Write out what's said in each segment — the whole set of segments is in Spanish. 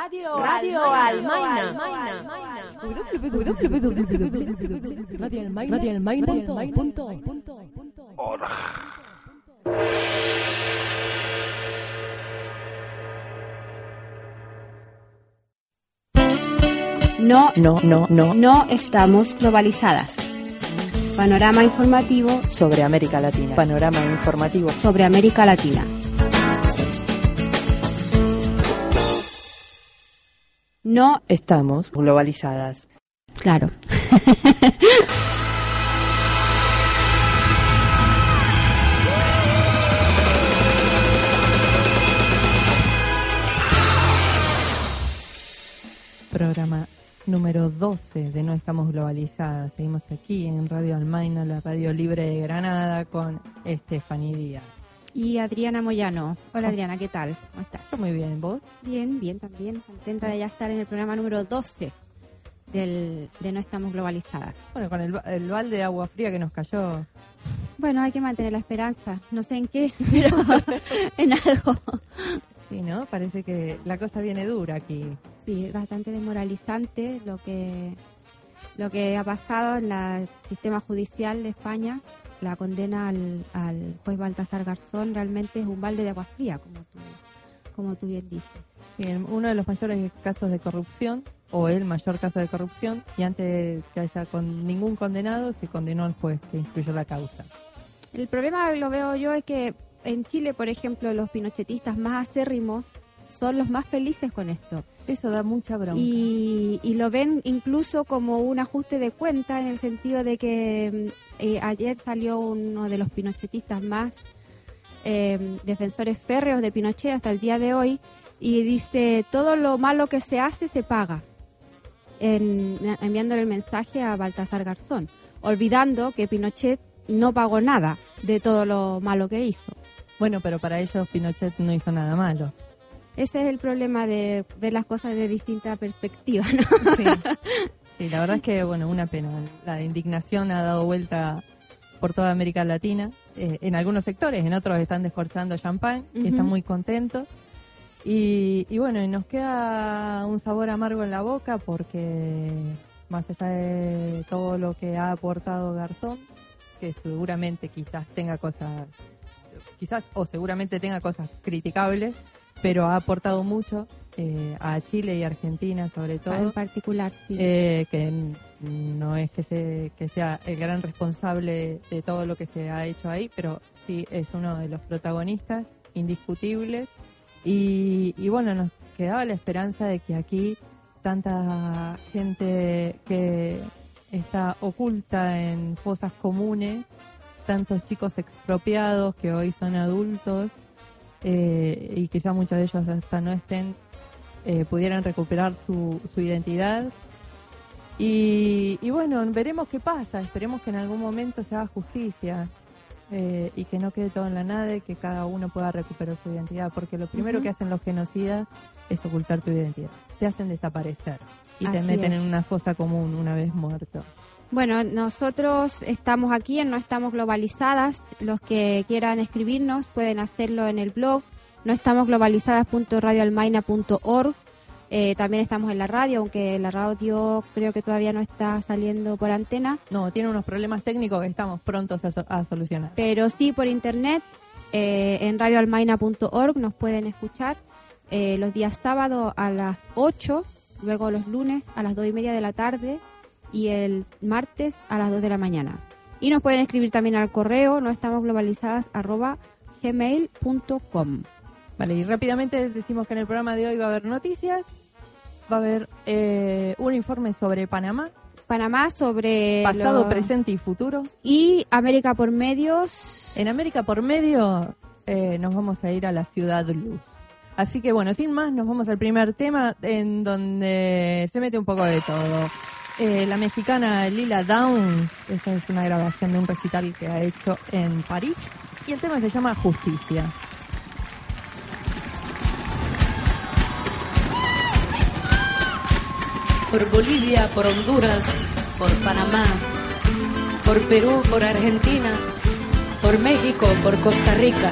Radio, Radio Almaina. No, no, no, no, no estamos globalizadas. Panorama informativo sobre América Latina. Panorama informativo sobre América Latina. No estamos globalizadas. Claro. Programa número 12 de No Estamos Globalizadas. Seguimos aquí en Radio Almaina, la radio libre de Granada, con Estefanía Díaz. Y Adriana Moyano. Hola Adriana, ¿qué tal? ¿Cómo estás? muy bien, ¿vos? Bien, bien también. Contenta de ya estar en el programa número 12 del, de No Estamos Globalizadas. Bueno, con el, el balde de agua fría que nos cayó. Bueno, hay que mantener la esperanza. No sé en qué, pero en algo. Sí, ¿no? Parece que la cosa viene dura aquí. Sí, es bastante desmoralizante lo que lo que ha pasado en el sistema judicial de España. La condena al, al juez Baltasar Garzón realmente es un balde de agua fría, como tú, como tú bien dices. uno de los mayores casos de corrupción, o el mayor caso de corrupción, y antes de que haya con ningún condenado, se condenó al juez que instruyó la causa. El problema, lo veo yo, es que en Chile, por ejemplo, los pinochetistas más acérrimos son los más felices con esto. Eso da mucha bronca. Y, lo ven incluso como un ajuste de cuenta en el sentido de que mm, eh, ayer salió uno de los pinochetistas más eh, defensores férreos de Pinochet hasta el día de hoy y dice todo lo malo que se hace se paga, en, enviándole el mensaje a Baltasar Garzón, olvidando que Pinochet no pagó nada de todo lo malo que hizo. Bueno, pero para ellos Pinochet no hizo nada malo. Ese es el problema de ver las cosas de distinta perspectiva, ¿no? Sí. la verdad es que, bueno, una pena. La indignación ha dado vuelta por toda América Latina, eh, en algunos sectores, en otros están descorchando champán y están muy contentos. Y, y bueno, y nos queda un sabor amargo en la boca porque más allá de todo lo que ha aportado Garzón, que seguramente quizás tenga cosas quizás o seguramente tenga cosas criticables, pero ha aportado mucho eh, a Chile y Argentina sobre todo. En particular, sí. Eh, que no es que, se, que sea el gran responsable de todo lo que se ha hecho ahí, pero sí es uno de los protagonistas indiscutibles. Y, y bueno, nos quedaba la esperanza de que aquí tanta gente que está oculta en fosas comunes tantos chicos expropiados que hoy son adultos eh, y quizá muchos de ellos hasta no estén, eh, pudieran recuperar su, su identidad. Y, bueno, veremos qué pasa, esperemos que en algún momento se haga justicia eh, y que no quede todo en la nada y que cada uno pueda recuperar su identidad, porque lo primero que hacen los genocidas es ocultar tu identidad, te hacen desaparecer y te meten en una fosa común una vez muerto. Bueno, nosotros estamos aquí en No Estamos Globalizadas. Los que quieran escribirnos pueden hacerlo en el blog no estamos globalizadas.radioalmaina.org. Eh, también estamos en la radio, aunque la radio creo que todavía no está saliendo por antena. No, tiene unos problemas técnicos que estamos prontos a, solucionar. Pero sí por internet, eh, en radioalmaina.org nos pueden escuchar eh, los días sábados a las 8, luego los lunes a las 2 y media de la tarde y el martes a las 2 de la mañana. Y nos pueden escribir también al correo no estamos globalizadas arroba gmail.com. Vale, y rápidamente decimos que en el programa de hoy va a haber noticias, va a haber eh, un informe sobre Panamá. Panamá sobre... Pasado, presente y futuro. Y América por medios. En América por medio eh, nos vamos a ir a la Ciudad Luz. Así que bueno, sin más, nos vamos al primer tema en donde se mete un poco de todo. Eh, la mexicana Lila Downs, esa es una grabación de un recital que ha hecho en París, y el tema se llama Justicia. por Bolivia, por Honduras, por Panamá, por Perú, por Argentina, por México, por Costa Rica.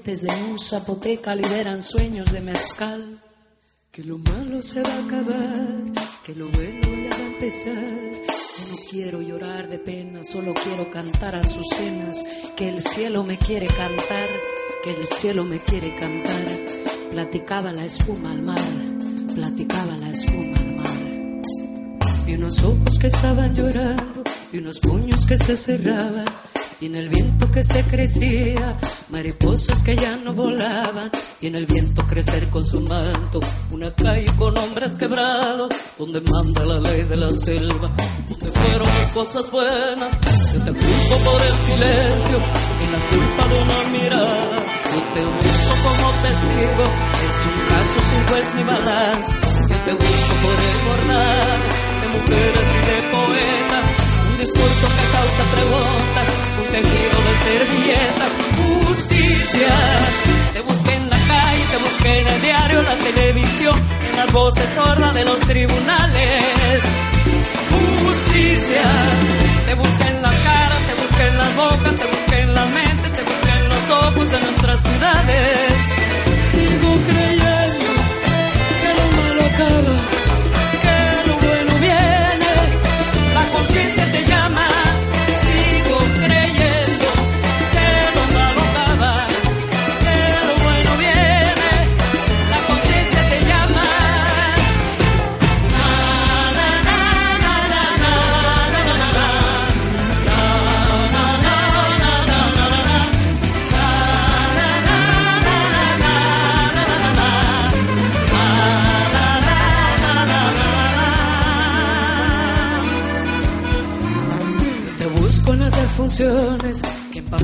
Dientes de un zapoteca lideran sueños de mezcal? Que lo malo se va a acabar, que lo bueno ya va a empezar. Yo no quiero llorar de pena, solo quiero cantar a sus cenas. Que el cielo me quiere cantar, que el cielo me quiere cantar. Platicaba la espuma al mar, platicaba la espuma al mar. Y unos ojos que estaban llorando, y unos puños que se cerraban, y en el viento que se crecía, mariposas que ya no volaban, y en el viento crecer con su manto, una calle con hombres quebrados, donde manda la ley de la selva, donde fueron las cosas buenas, yo te culpo por el silencio, y la culpa de una mirada, yo te busco como testigo, es un caso sin juez ni balanza, yo te busco por el jornal, de mujeres y de poetas, discurso que causa preguntas, un tejido de servilletas, justicia. Te busqué en la calle, te busqué en el diario, la televisión, en las voces sordas de los tribunales. Justicia. Te busqué en la cara, te busqué en las bocas, te busqué en la mente, te busqué en los ojos de nuestras ciudades.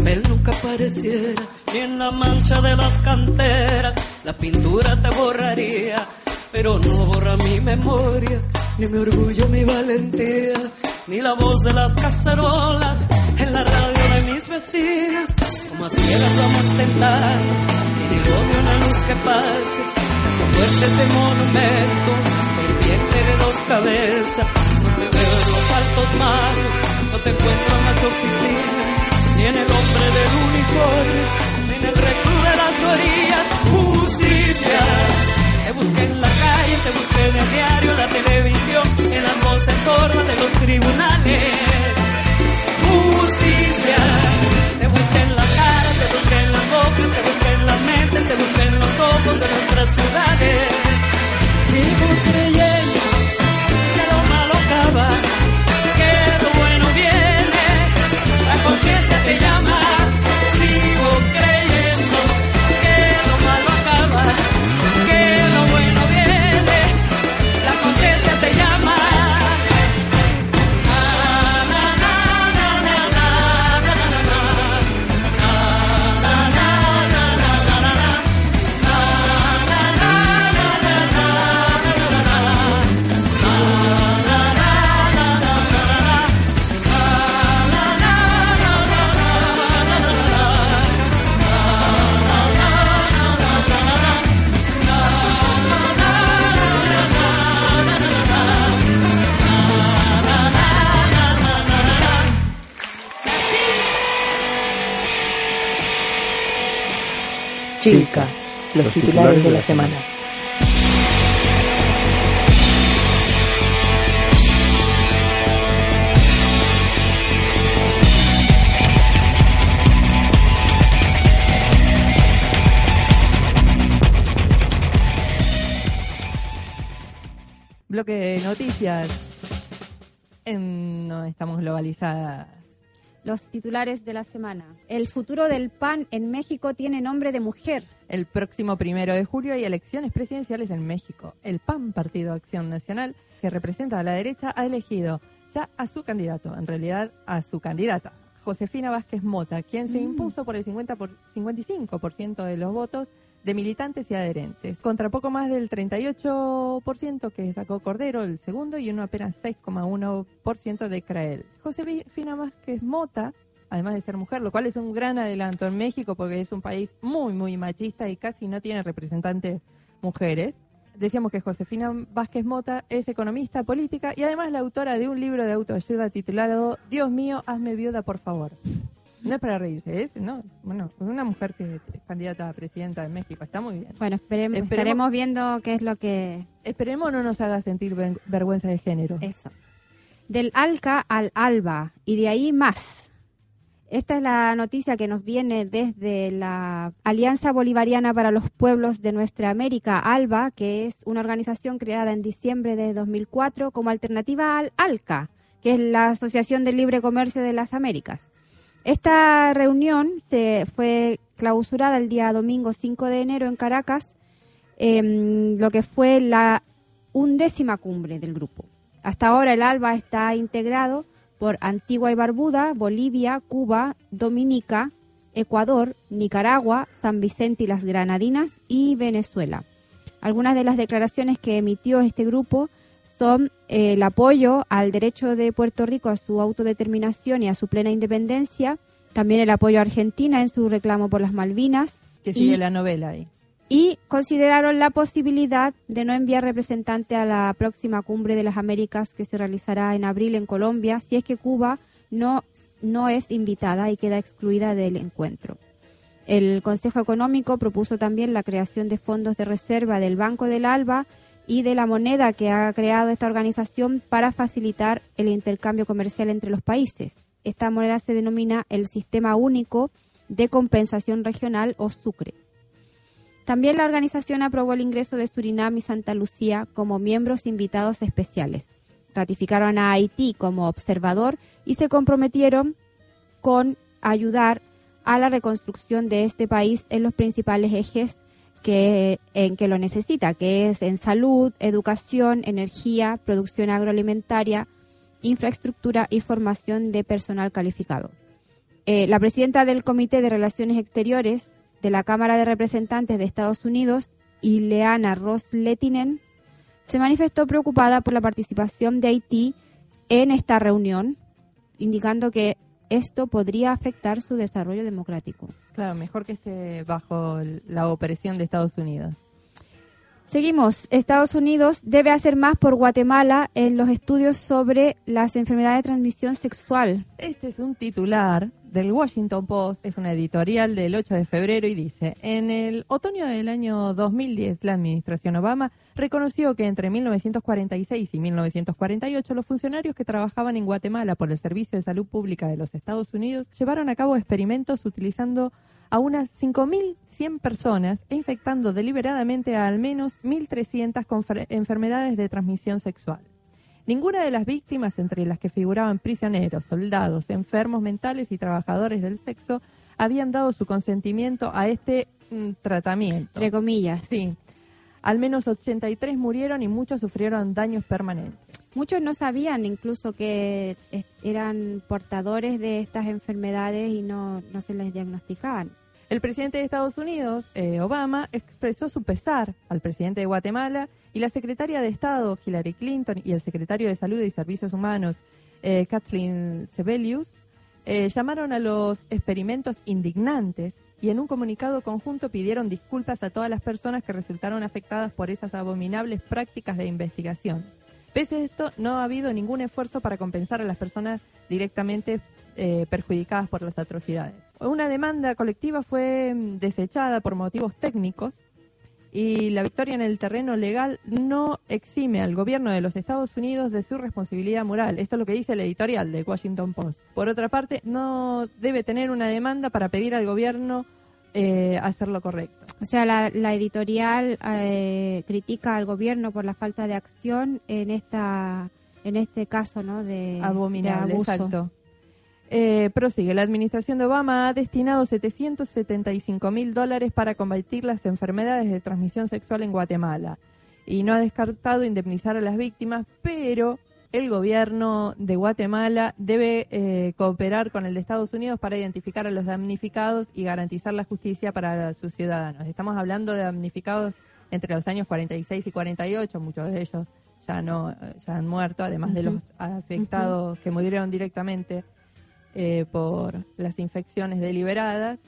Papel nunca apareciera, ni en la mancha de las canteras, la pintura te borraría, pero no borra mi memoria, ni mi orgullo, mi valentía, ni la voz de las cacerolas en la radio de mis vecinas, como a ciegas vamos tentando, y ni odio una luz que pase, se fuerte ese monumento, serpiente de dos cabezas, no te veo en los altos mares, no te encuentro en las oficinas, ni en el hombre del uniforme, ni en el reclú de las orillas, justicia. Te busqué en la calle, te busqué en el diario, la televisión, en las voces sordas de los tribunales. Justicia. Te busqué en la cara, te busqué en la boca, te busqué en la mente, te busqué en los ojos de nuestras ciudades. Sigo creyendo Chilca, los titulares de la semana. Bloque de noticias. En No estamos globalizadas. Los titulares de la semana. El futuro del PAN en México tiene nombre de mujer. El próximo primero de julio hay elecciones presidenciales en México. El PAN, Partido Acción Nacional, que representa a la derecha, ha elegido ya a su candidato, en realidad a su candidata, Josefina Vázquez Mota, quien se Mm. impuso por el 50 por, 55% de los votos de militantes y adherentes, contra poco más del 38% que sacó Cordero, el segundo, y un apenas 6,1% de Crael. Josefina Vázquez Mota, además de ser mujer, lo cual es un gran adelanto en México porque es un país muy, muy machista y casi no tiene representantes mujeres. Decíamos que Josefina Vázquez Mota es economista política y además la autora de un libro de autoayuda titulado Dios mío, hazme viuda, por favor. No es para reírse, es no, bueno, es una mujer que es candidata a presidenta de México, está muy bien. Bueno, esperemos, Esperemos- estaremos viendo qué es lo que Esperemos no nos haga sentir ver- vergüenza de género. Eso. Del Alca al Alba y de ahí más. Esta es la noticia que nos viene desde la Alianza Bolivariana para los Pueblos de Nuestra América, ALBA, que es una organización creada en diciembre de 2004 como alternativa al ALCA, que es la Asociación del Libre Comercio de las Américas. Esta reunión se fue clausurada el día domingo 5 de enero en Caracas, em, lo que fue la undécima cumbre del grupo. Hasta ahora el ALBA está integrado por Antigua y Barbuda, Bolivia, Cuba, Dominica, Ecuador, Nicaragua, San Vicente y las Granadinas y Venezuela. Algunas de las declaraciones que emitió este grupo son eh, el apoyo al derecho de Puerto Rico a su autodeterminación y a su plena independencia, también el apoyo a Argentina en su reclamo por las Malvinas, Que sigue y- la novela ahí. y consideraron la posibilidad de no enviar representante a la próxima cumbre de las Américas que se realizará en abril en Colombia si es que Cuba no, no es invitada y queda excluida del encuentro. El Consejo Económico propuso también la creación de fondos de reserva del Banco del Alba y de la moneda que ha creado esta organización para facilitar el intercambio comercial entre los países. Esta moneda se denomina el Sistema Único de Compensación Regional o SUCRE. También la organización aprobó el ingreso de Surinam y Santa Lucía como miembros invitados especiales. Ratificaron a Haití como observador y se comprometieron con ayudar a la reconstrucción de este país en los principales ejes que, que lo necesita, que es en salud, educación, energía, producción agroalimentaria, infraestructura y formación de personal calificado. Eh, la presidenta del Comité de Relaciones Exteriores de la Cámara de Representantes de Estados Unidos, Ileana Ross Lettinen, se manifestó preocupada por la participación de Haití en esta reunión, indicando que esto podría afectar su desarrollo democrático. Claro, mejor que esté bajo la opresión de Estados Unidos. Seguimos. Estados Unidos debe hacer más por Guatemala en los estudios sobre las enfermedades de transmisión sexual. Este es un titular del Washington Post, es una editorial del 8 de febrero y dice, en el otoño del año 2010 la administración Obama reconoció que entre 1946 y 1948 los funcionarios que trabajaban en Guatemala por el Servicio de Salud Pública de los Estados Unidos llevaron a cabo experimentos utilizando a unas 5.100 personas e infectando deliberadamente a al menos 1.300 con fre- enfermedades de transmisión sexual. Ninguna de las víctimas, entre las que figuraban prisioneros, soldados, enfermos mentales y trabajadores del sexo, habían dado su consentimiento a este mm, tratamiento. Entre comillas. Sí. Al menos 83 murieron y muchos sufrieron daños permanentes. Muchos no sabían incluso que eh, eran portadores de estas enfermedades y no, no se les diagnosticaban. El presidente de Estados Unidos, eh, Obama, expresó su pesar al presidente de Guatemala y la secretaria de Estado, Hillary Clinton, y el secretario de Salud y Servicios Humanos, eh, Kathleen Sebelius, eh, llamaron a los experimentos indignantes y en un comunicado conjunto pidieron disculpas a todas las personas que resultaron afectadas por esas abominables prácticas de investigación. Pese a esto, no ha habido ningún esfuerzo para compensar a las personas directamente eh, perjudicadas por las atrocidades. Una demanda colectiva fue mm, desechada por motivos técnicos y la victoria en el terreno legal no exime al gobierno de los Estados Unidos de su responsabilidad moral. Esto es lo que dice el editorial de Washington Post. Por otra parte, no debe tener una demanda para pedir al gobierno eh, hacer lo correcto. O sea, la, editorial eh, critica al gobierno por la falta de acción en esta en este caso, ¿no? De, Abominable, abuso. exacto. Eh, prosigue, la administración de Obama ha destinado 775 mil dólares para combatir las enfermedades de transmisión sexual en Guatemala. Y no ha descartado indemnizar a las víctimas, pero el gobierno de Guatemala debe eh, cooperar con el de Estados Unidos para identificar a los damnificados y garantizar la justicia para sus ciudadanos. Estamos hablando de damnificados entre los años 46 y 48, muchos de ellos ya no ya han muerto, además de los afectados que murieron directamente eh, por las infecciones deliberadas.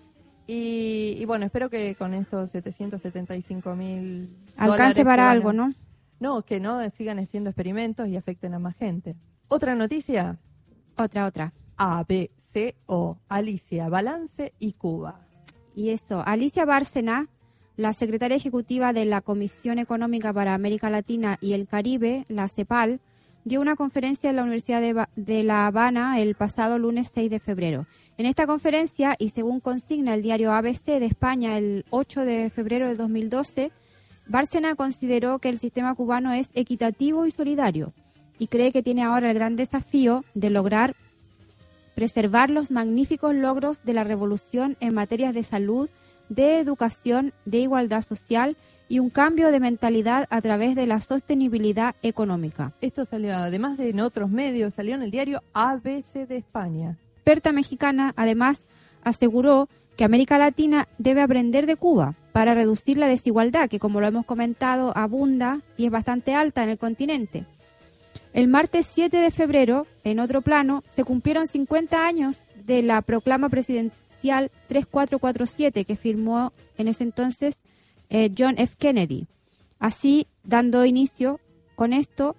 Y, bueno, espero que con estos 775 mil... Alcance para algo, ¿no? No, que no sigan haciendo experimentos y afecten a más gente. Otra noticia. Otra, otra. A, B, C, O. Alicia, Balance y Cuba. Y eso, Alicia Bárcena, la secretaria ejecutiva de la Comisión Económica para América Latina y el Caribe, la CEPAL, dio una conferencia en la Universidad de, La Habana el pasado lunes 6 de febrero. En esta conferencia, y según consigna el diario ABC de España el 8 de febrero de 2012, Bárcena consideró que el sistema cubano es equitativo y solidario y cree que tiene ahora el gran desafío de lograr preservar los magníficos logros de la revolución en materias de salud, de educación, de igualdad social y un cambio de mentalidad a través de la sostenibilidad económica. Esto salió, además de en otros medios, salió en el diario ABC de España. Experta mexicana, además, aseguró que América Latina debe aprender de Cuba para reducir la desigualdad que, como lo hemos comentado, abunda y es bastante alta en el continente. El martes 7 de febrero, en otro plano, se cumplieron 50 años de la proclama presidencial 3447 que firmó en ese entonces eh, John F. Kennedy, así dando inicio con esto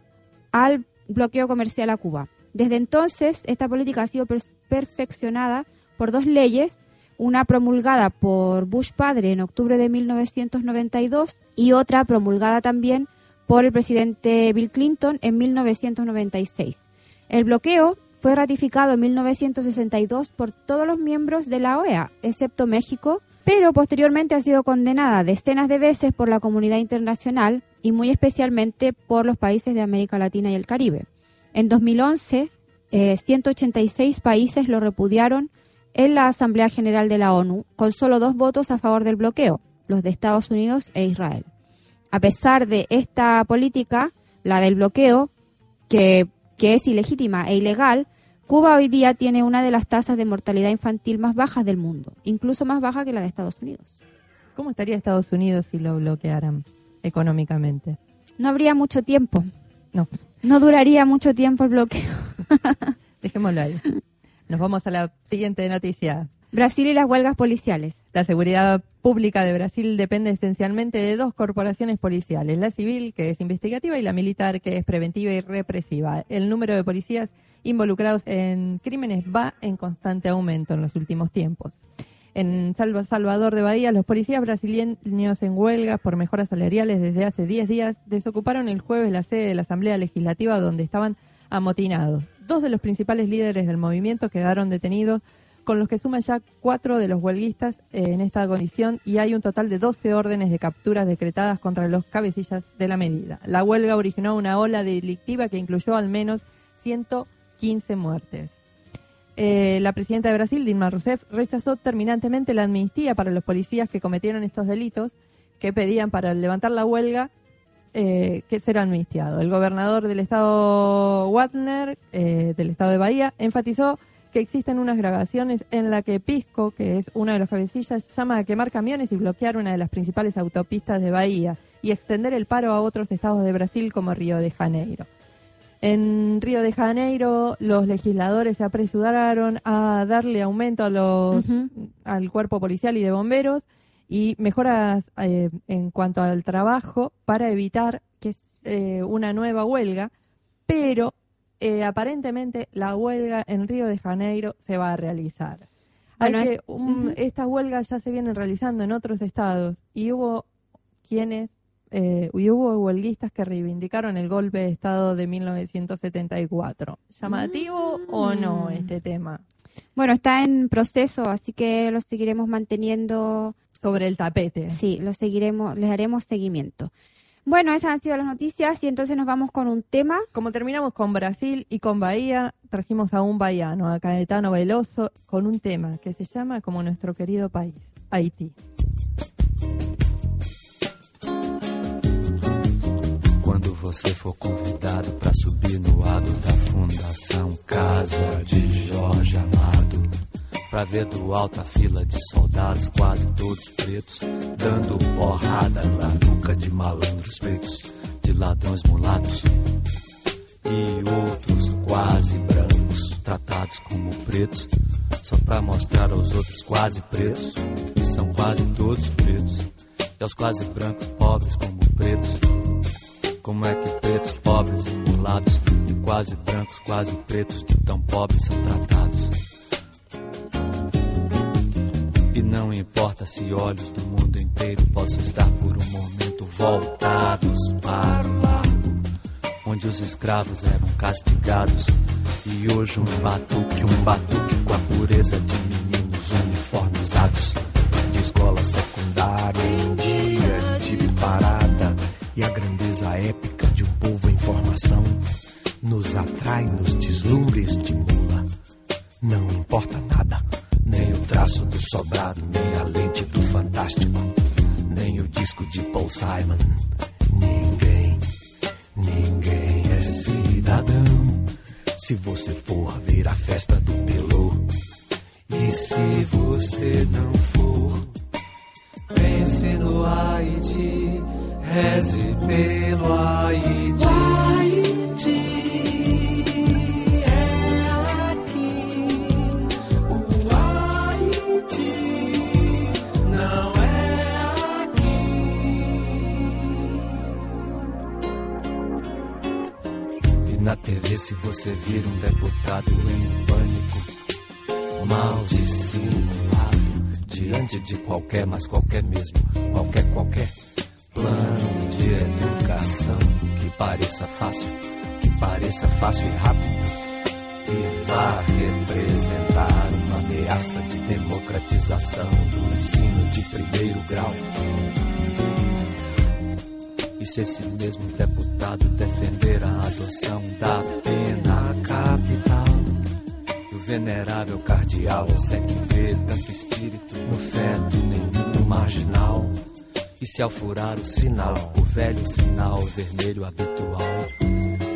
al bloqueo comercial a Cuba. Desde entonces, esta política ha sido perfeccionada por dos leyes, una promulgada por Bush padre en octubre de 1992 y otra promulgada también por el presidente Bill Clinton en 1996. El bloqueo fue ratificado en 1962 por todos los miembros de la OEA, excepto México, pero posteriormente ha sido condenada decenas de veces por la comunidad internacional y muy especialmente por los países de América Latina y el Caribe. En 2011, 186 eh, países lo repudiaron en la Asamblea General de la ONU, con solo dos votos a favor del bloqueo, los de Estados Unidos e Israel. A pesar de esta política, la del bloqueo, que, que es ilegítima e ilegal, Cuba hoy día tiene una de las tasas de mortalidad infantil más bajas del mundo, incluso más baja que la de Estados Unidos. ¿Cómo estaría Estados Unidos si lo bloquearan económicamente? No habría mucho tiempo. No. No duraría mucho tiempo el bloqueo. Dejémoslo ahí. Nos vamos a la siguiente noticia. Brasil y las huelgas policiales. La seguridad pública de Brasil depende esencialmente de dos corporaciones policiales, la civil, que es investigativa, y la militar, que es preventiva y represiva. El número de policías involucrados en crímenes va en constante aumento en los últimos tiempos. En Salvador de Bahía, los policías brasileños en huelga por mejoras salariales desde hace 10 días desocuparon el jueves la sede de la Asamblea Legislativa donde estaban amotinados. Dos de los principales líderes del movimiento quedaron detenidos, con los que suman ya cuatro de los huelguistas en esta condición y hay un total de 12 órdenes de capturas decretadas contra los cabecillas de la medida. La huelga originó una ola delictiva que incluyó al menos 100 15 muertes. Eh, la presidenta de Brasil, Dilma Rousseff, rechazó terminantemente la amnistía para los policías que cometieron estos delitos que pedían para levantar la huelga eh, que ser amnistiado. El gobernador del estado Wagner, eh, del estado de Bahía, enfatizó que existen unas grabaciones en la que Pisco, que es una de los cabecillas, llama a quemar camiones y bloquear una de las principales autopistas de Bahía y extender el paro a otros estados de Brasil como Río de Janeiro. En Río de Janeiro, los legisladores se apresuraron a darle aumento a los, al cuerpo policial y de bomberos y mejoras eh, en cuanto al trabajo para evitar que eh, una nueva huelga, pero eh, aparentemente la huelga en Río de Janeiro se va a realizar. Hay Bueno, que, es- un- ujú. Estas huelgas ya se vienen realizando en otros estados y hubo quienes, eh, y hubo huelguistas que reivindicaron el golpe de Estado de 1974. ¿Llamativo o no Mm. este tema? Bueno, está en proceso, así que lo seguiremos manteniendo. Sobre el tapete. Sí, lo seguiremos, les haremos seguimiento. Bueno, esas han sido las noticias y entonces nos vamos con un tema. Como terminamos con Brasil y con Bahía, trajimos a un bahiano, a Caetano Veloso, con un tema que se llama como nuestro querido país, Haití. Você for convidado para subir no lado da Fundação Casa de Jorge Amado, pra ver do alto a fila de soldados, quase todos pretos, dando porrada na nuca de malandros pretos, de ladrões mulatos e outros quase brancos, tratados como pretos, só pra mostrar aos outros quase pretos, que são quase todos pretos, e aos quase brancos pobres como pretos. Como é que pretos, pobres e mulatos, e quase brancos, quase pretos, de tão pobres são tratados? E não importa se olhos do mundo inteiro possam estar por um momento voltados para o largo, onde os escravos eram castigados. E hoje um batuque, um batuque com a pureza de meninos uniformizados de escola secundária em dia de parada e a grandeza épica de um povo em formação nos atrai, nos deslumbra e estimula. Não importa nada, nem o traço do sobrado, nem a lente do fantástico, nem o disco de Paul Simon. Ninguém, ninguém é cidadão. Se você for ver a festa do Pelô, e se você não for, pense no Haiti, reze pelo Haiti. O Haiti é aqui, o Haiti não é aqui. E na TV, se você vir um deputado em pânico, mal dissimulado, diante de qualquer, mas qualquer mesmo, qualquer, qualquer plano de educação que pareça fácil, que pareça fácil e rápido e vá representar uma ameaça de democratização do ensino de primeiro grau. E se esse mesmo deputado defender a adoção da pena capital, e o venerável cardeal é que vê tanto espírito no feto nenhum marginal. E se ao furar o sinal, o velho sinal vermelho habitual,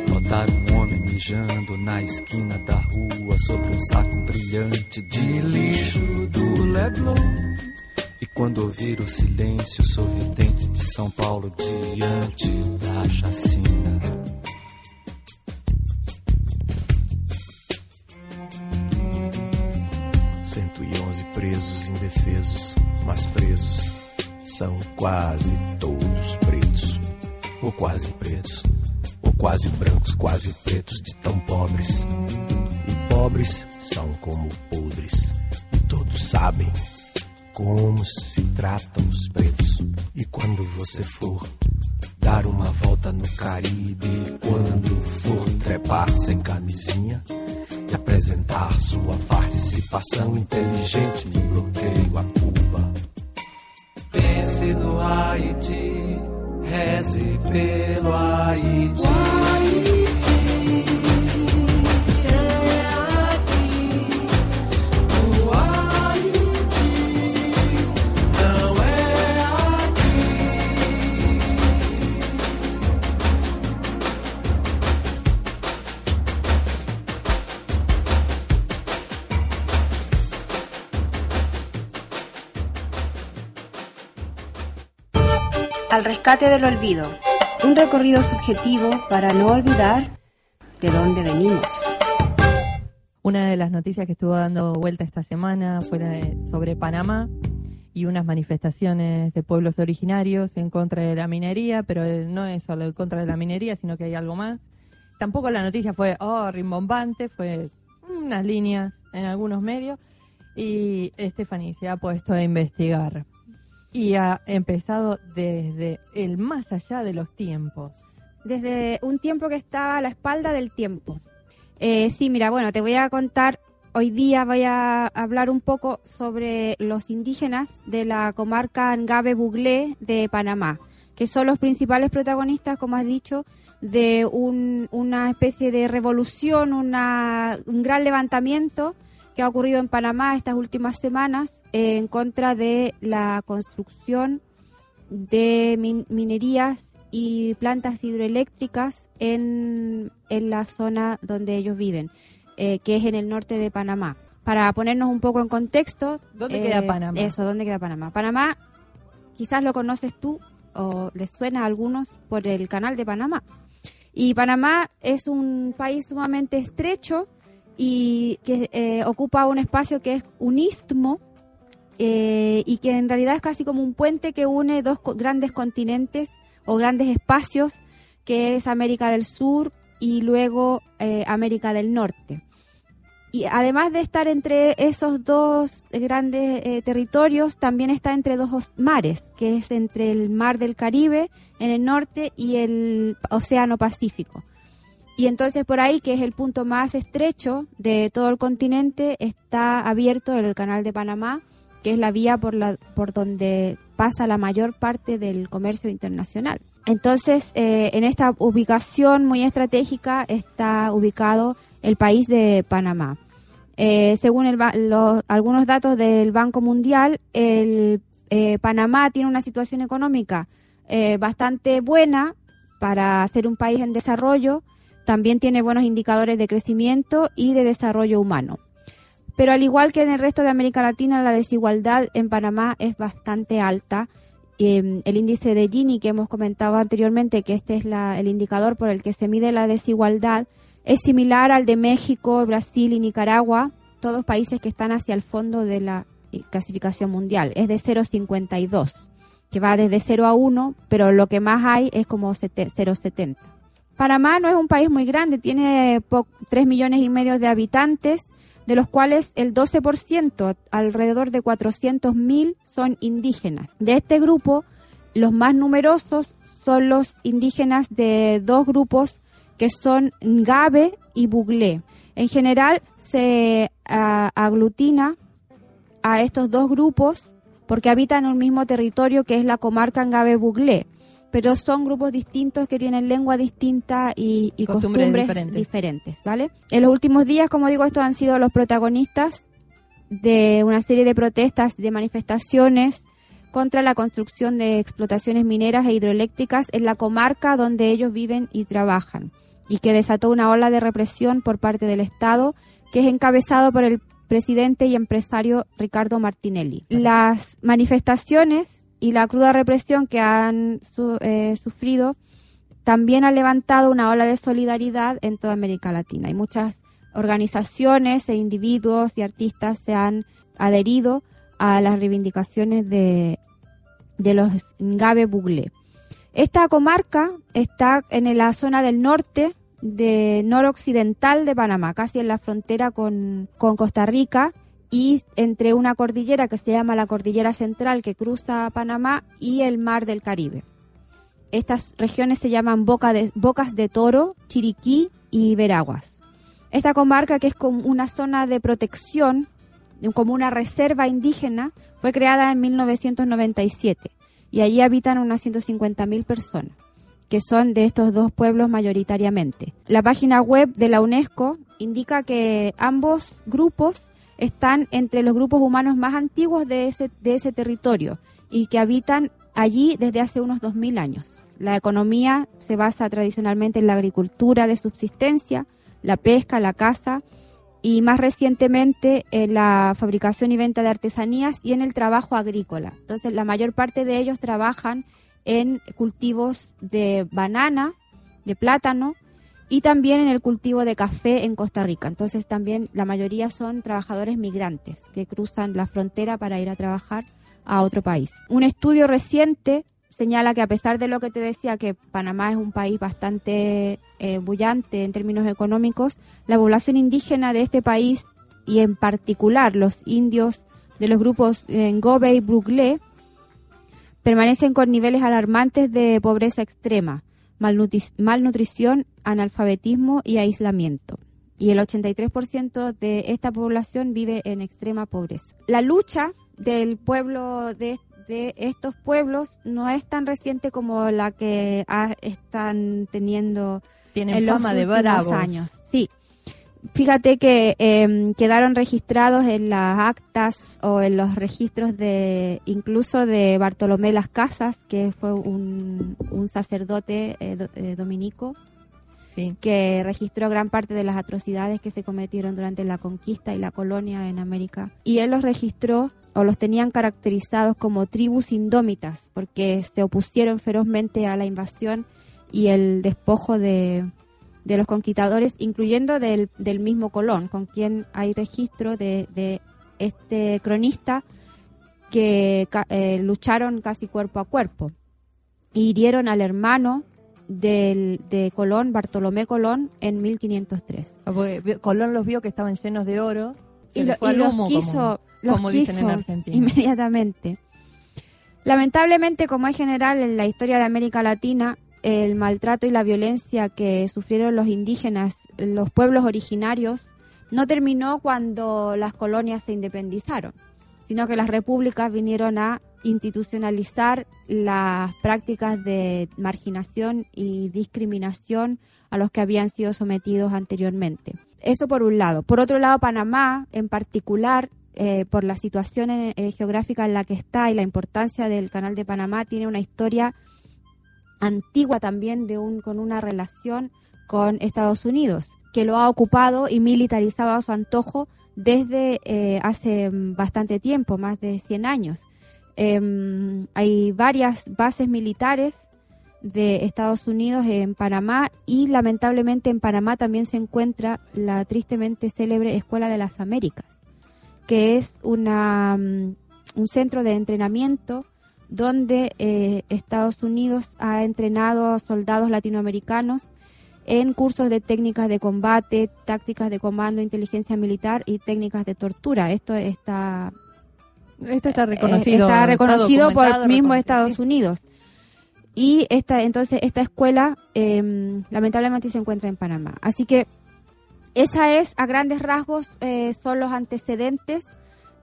botar um homem mijando na esquina da rua sobre um saco brilhante de lixo do Leblon. E quando ouvir o silêncio sorridente de São Paulo diante da chacina. 111 presos indefesos, mas presos são quase todos pretos, ou quase pretos, ou quase brancos, quase pretos de tão pobres. E pobres são como podres, e todos sabem como se tratam os pretos. E quando você for dar uma volta no Caribe, quando for trepar sem camisinha e apresentar sua participação inteligente no bloqueio a Haiti, reze pelo Haiti. Rescate del olvido. Un recorrido subjetivo para no olvidar de dónde venimos. Una de las noticias que estuvo dando vuelta esta semana fue sobre Panamá y unas manifestaciones de pueblos originarios en contra de la minería, pero no es solo en contra de la minería, sino que hay algo más. Tampoco la noticia fue, oh, rimbombante, fue unas líneas en algunos medios. Y Stephanie se ha puesto a investigar y ha empezado desde el más allá de los tiempos. Desde un tiempo que estaba a la espalda del tiempo. Eh, sí, mira, bueno, te voy a contar, hoy día voy a hablar un poco sobre los indígenas de la comarca Ngabe Buglé de Panamá, que son los principales protagonistas, como has dicho, de un- una especie de revolución, una- un gran levantamiento que ha ocurrido en Panamá estas últimas semanas eh, en contra de la construcción de min- minerías y plantas hidroeléctricas en, en la zona donde ellos viven, eh, que es en el norte de Panamá. Para ponernos un poco en contexto. ¿Dónde eh, queda Panamá? Eso, ¿dónde queda Panamá? Panamá, quizás lo conoces tú o les suena a algunos por el canal de Panamá. Y Panamá es un país sumamente estrecho y que eh, ocupa un espacio que es un istmo eh, y que en realidad es casi como un puente que une dos grandes continentes o grandes espacios, que es América del Sur y luego eh, América del Norte. Y además de estar entre esos dos grandes territorios, también está entre dos os- mares, que es entre el Mar del Caribe en el norte y el Océano Pacífico. Y entonces por ahí, que es el punto más estrecho de todo el continente, está abierto el Canal de Panamá, que es la vía por, la, por donde pasa la mayor parte del comercio internacional. Entonces, eh, en esta ubicación muy estratégica está ubicado el país de Panamá. Eh, según el algunos datos del Banco Mundial, el, eh, Panamá tiene una situación económica bastante buena para ser un país en desarrollo. También tiene buenos indicadores de crecimiento y de desarrollo humano. Pero al igual que en el resto de América Latina, la desigualdad en Panamá es bastante alta. Eh, el índice de Gini que hemos comentado anteriormente, que este es la- el indicador por el que se mide la desigualdad, es similar al de México, Brasil y Nicaragua, todos países que están hacia el fondo de la eh, clasificación mundial. Es de 0,52, que va desde 0 a 1, pero lo que más hay es como sete- 0,70. Panamá no es un país muy grande, tiene po- 3 millones y medio de habitantes, de los cuales el 12%, alrededor de 400.000, son indígenas. De este grupo, los más numerosos son los indígenas de dos grupos que son Ngabe y Buglé. En general se aglutina a estos dos grupos porque habitan un mismo territorio que es la comarca Ngabe Buglé, pero son grupos distintos que tienen lengua distinta y, y Costumbres costumbres, diferentes. diferentes, ¿vale? En los últimos días, como digo, estos han sido los protagonistas de una serie de protestas, de manifestaciones contra la construcción de explotaciones mineras e hidroeléctricas en la comarca donde ellos viven y trabajan, y que desató una ola de represión por parte del Estado, que es encabezado por el presidente y empresario Ricardo Martinelli. Las manifestaciones y la cruda represión que han eh, sufrido también ha levantado una ola de solidaridad en toda América Latina. Y muchas organizaciones e individuos y artistas se han adherido a las reivindicaciones de, los Ngabe Buglé. Esta comarca está en la zona del norte, de noroccidental de Panamá, casi en la frontera con Costa Rica y entre una cordillera que se llama la Cordillera Central que cruza Panamá y el Mar del Caribe. Estas regiones se llaman Boca de- Bocas de Toro, Chiriquí y Veraguas. Esta comarca, que es como una zona de protección, como una reserva indígena, fue creada en 1997 y allí habitan unas 150.000 personas, que son de estos dos pueblos mayoritariamente. La página web de la UNESCO indica que ambos grupos están entre los grupos humanos más antiguos de ese, de ese territorio y que habitan allí desde hace unos 2.000 años. La economía se basa tradicionalmente en la agricultura de subsistencia, la pesca, la caza y más recientemente en la fabricación y venta de artesanías y en el trabajo agrícola. Entonces, la mayor parte de ellos trabajan en cultivos de banana, de plátano y también en el cultivo de café en Costa Rica. Entonces, también la mayoría son trabajadores migrantes que cruzan la frontera para ir a trabajar a otro país. Un estudio reciente señala que a pesar de lo que te decía que Panamá es un país bastante eh, bullante en términos económicos, la población indígena de este país y en particular los indios de los grupos Ngobe y Brugle permanecen con niveles alarmantes de pobreza extrema, malnutrición, analfabetismo y aislamiento. Y el 83% de esta población vive en extrema pobreza. La lucha del pueblo de, estos pueblos no es tan reciente como la que están teniendo en los últimos años. Sí, fíjate que em, quedaron registrados en las actas o en los registros de incluso de Bartolomé Las Casas, que fue un, sacerdote eh, eh, dominico que registró gran parte de las atrocidades que se cometieron durante la conquista y la colonia en América. Y él los registró o los tenían caracterizados como tribus indómitas, porque se opusieron ferozmente a la invasión y el despojo de, de los conquistadores, incluyendo del, del, mismo Colón, con quien hay registro de, de este cronista que eh, lucharon casi cuerpo a cuerpo. Hirieron al hermano del, de Colón, Bartolomé Colón, en 1503. Ah, Colón los vio que estaban llenos de oro y, los quiso, los quiso inmediatamente. Lamentablemente, como es general en la historia de América Latina, el maltrato y la violencia que sufrieron los indígenas, los pueblos originarios, no terminó cuando las colonias se independizaron, sino que las repúblicas vinieron a institucionalizar las prácticas de marginación y discriminación a los que habían sido sometidos anteriormente. Eso por un lado. Por otro lado, Panamá, en particular, eh, por la situación eh, geográfica en la que está y la importancia del Canal de Panamá, tiene una historia antigua también de un, con una relación con Estados Unidos, que lo ha ocupado y militarizado a su antojo desde eh, hace bastante tiempo, más de 100 años. Em, hay varias bases militares de Estados Unidos en Panamá y lamentablemente en Panamá también se encuentra la tristemente célebre Escuela de las Américas, que es una, un centro de entrenamiento donde eh, Estados Unidos ha entrenado a soldados latinoamericanos en cursos de técnicas de combate, tácticas de comando, inteligencia militar y técnicas de tortura. Esto está esto está reconocido, está reconocido por el mismo Estados Unidos. Y esta entonces esta escuela em, lamentablemente se encuentra en Panamá. Así que esa es a grandes rasgos eh, son los antecedentes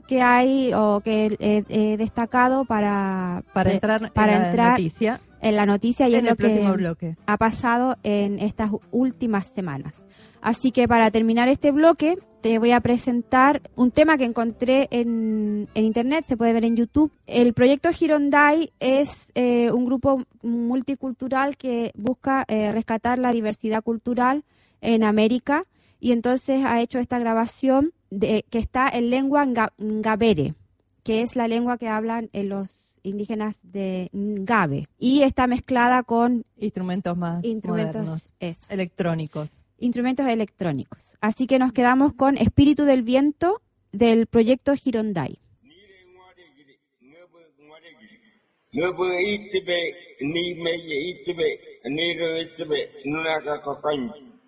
que hay o que he, destacado para, para entrar, para en, entrar la noticia. en la noticia y en, lo el próximo que bloque. ha pasado en estas últimas semanas. Así que para terminar este bloque te voy a presentar un tema que encontré en, en internet, se puede ver en YouTube. El proyecto Girondai es eh, un grupo multicultural que busca eh, rescatar la diversidad cultural en América y entonces ha hecho esta grabación de, que está en lengua ngabere, que es la lengua que hablan en los indígenas de Ngabe y está mezclada con instrumentos más instrumentos electrónicos. Instrumentos electrónicos. Así que nos quedamos con Espíritu del Viento del proyecto Girondai.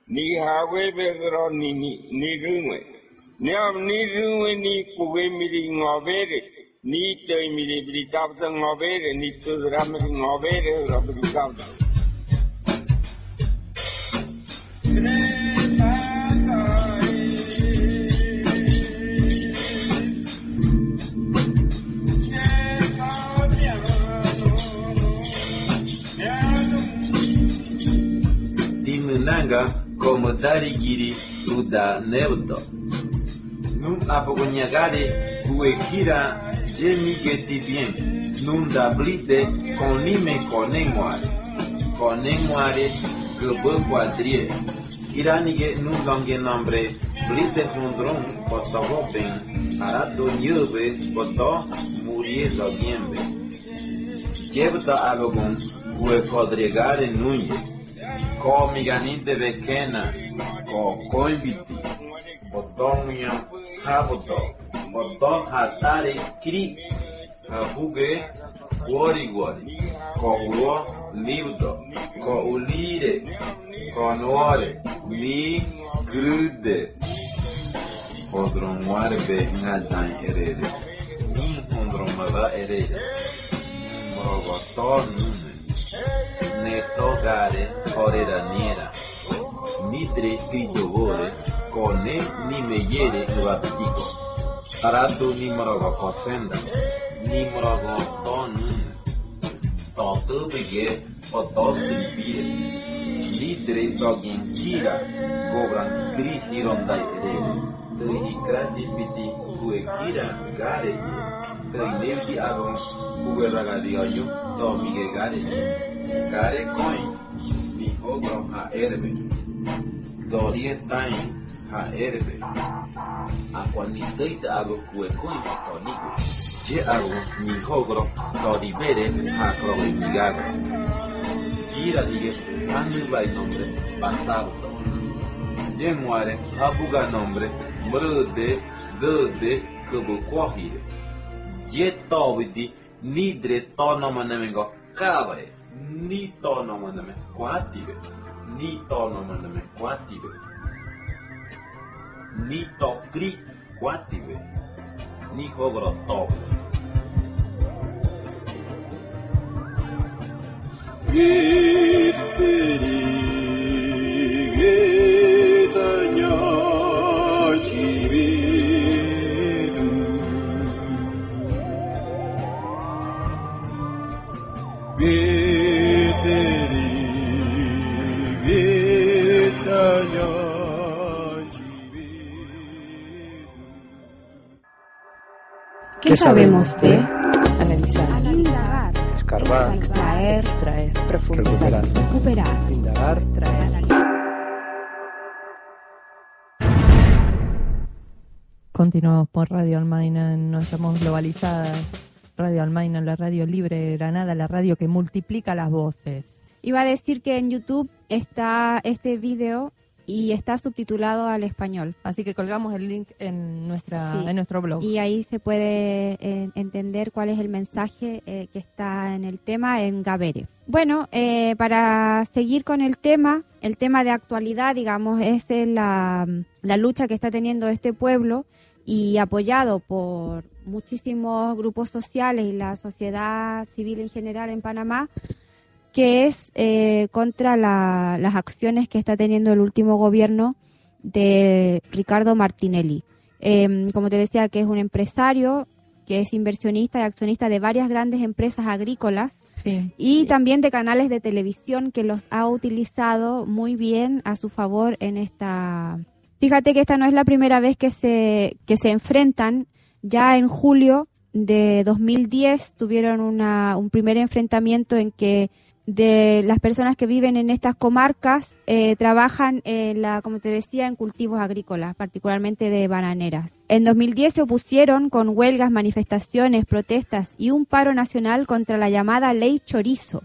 ni hawe bedro ni ni ni gungwe ne am ni gungwe ni kuwe miri ngobere ni toy miri bri tabda ngobere ni tudra miri ngobere rabri tabda Langa como Darigiri Uda Neuto. Num apogonyagare kuekira jemigeti bien. Num da blite konime konemoare. Konemoare gebe quadrie. Iranige num longe nombre blite hundron potovopen. Arato nyube poto murie zogiembe. Jebta abogon kuekodriegare nunye. Ko miganite bekena. Ko koibiti. Potonha Raboto, Boton Hatare Kri, Habuge, Wori Wori, Kohuo, Livdo, Koulire, Konuore, Li, Grude. Odronguarbe ngadan erere. Nin ondromada erere. Morogoto nune. Neto ne togare ore da nera. Nidre grido ore, kone ni meyere yere ua ni morogo kosenda, ni morogo tonun. Tontu bige, o tosu ipire. Nidre togin kira, kobran kri hirondai ere. Tuhi krati piti kue kira gare. Tuhi nevdi agon kue raga diyo, to mige gare. Tuhi Gare coin mi ogro ha erbe. Dorie tain ha erbe. Aquani teita ago kue coin to nigo. Je ago mi ogro to libere ha croi migago. Kira dige anu vai nombre pasado. Je muare abuga nombre mrde de kubu kwahire. Je tobidi nidre nii too nomandame kuatibe, ni too nomandame kuatibe, ni to kri kuatibe, ni kogro to. Beep, beep. ¿Qué sabemos de Analizar, Indagar, Escarbar, extraer, extraer, profundizar, recuperar, recuperar, indagar, extraer. Continuamos por Radio Almaina, no estamos globalizadas. Radio Almaina, la radio libre de Granada, la radio que multiplica las voces. Iba a decir que en YouTube está este video y está subtitulado al español. Así que colgamos el link en nuestra Sí. en nuestro blog. Y ahí se puede eh, entender cuál es el mensaje eh, que está en el tema en Gabere. Bueno, eh, para seguir con el tema, el tema de actualidad, digamos, es eh, la, la lucha que está teniendo este pueblo y apoyado por muchísimos grupos sociales y la sociedad civil en general en Panamá, que es eh, contra la- las acciones que está teniendo el último gobierno de Ricardo Martinelli. Eh, como te decía, que es un empresario, que es inversionista y accionista de varias grandes empresas agrícolas Sí. y también de canales de televisión que los ha utilizado muy bien a su favor en esta... Fíjate que esta no es la primera vez que se, que se enfrentan. Ya en julio de 2010 tuvieron una, un primer enfrentamiento en que de las personas que viven en estas comarcas eh, trabajan en la, como te decía, en cultivos agrícolas, particularmente de bananeras. En 2010 se opusieron con huelgas, manifestaciones, protestas y un paro nacional contra la llamada ley chorizo.